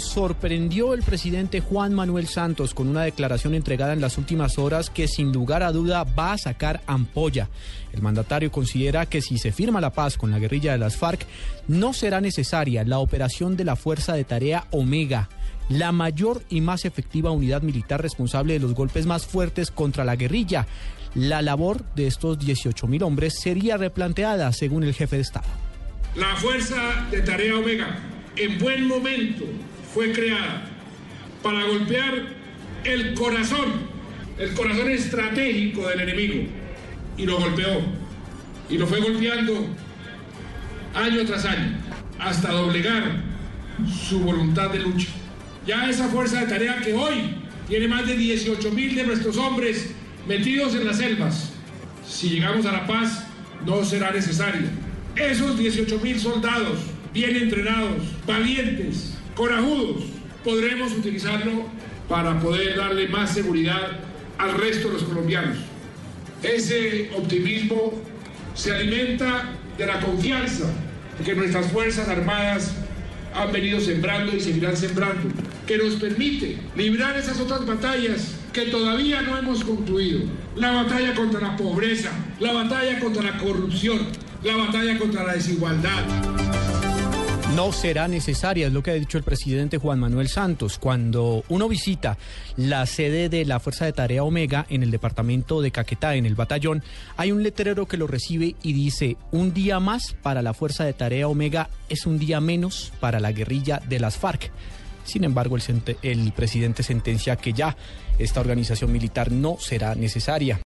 Sorprendió el presidente Juan Manuel Santos con una declaración entregada en las últimas horas que sin lugar a duda va a sacar ampolla. El mandatario considera que si se firma la paz con la guerrilla de las FARC, no será necesaria la operación de la Fuerza de Tarea Omega la mayor y más efectiva unidad militar responsable de los golpes más fuertes contra la guerrilla. La labor de estos 18 mil hombres sería replanteada, según el jefe de Estado. La Fuerza de Tarea Omega, en buen momento, fue creada para golpear el corazón, el corazón estratégico del enemigo, y lo golpeó, y lo fue golpeando año tras año, hasta doblegar su voluntad de lucha. Ya esa fuerza de tarea que hoy tiene más de 18 mil de nuestros hombres metidos en las selvas, si llegamos a la paz, no será necesaria. Esos 18 mil soldados, bien entrenados, valientes, corajudos, podremos utilizarlo para poder darle más seguridad al resto de los colombianos. Ese optimismo se alimenta de la confianza que nuestras Fuerzas Armadas han venido sembrando y seguirán sembrando, que nos permite librar esas otras batallas que todavía no hemos concluido. La batalla contra la pobreza, la batalla contra la corrupción, la batalla contra la desigualdad. No será necesaria, es lo que ha dicho el presidente Juan Manuel Santos. Cuando uno visita la sede de la Fuerza de Tarea Omega en el departamento de Caquetá, en el batallón, hay un letrero que lo recibe y dice, un día más para la Fuerza de Tarea Omega es un día menos para la guerrilla de las FARC. Sin embargo, el, el presidente sentencia que ya esta organización militar no será necesaria.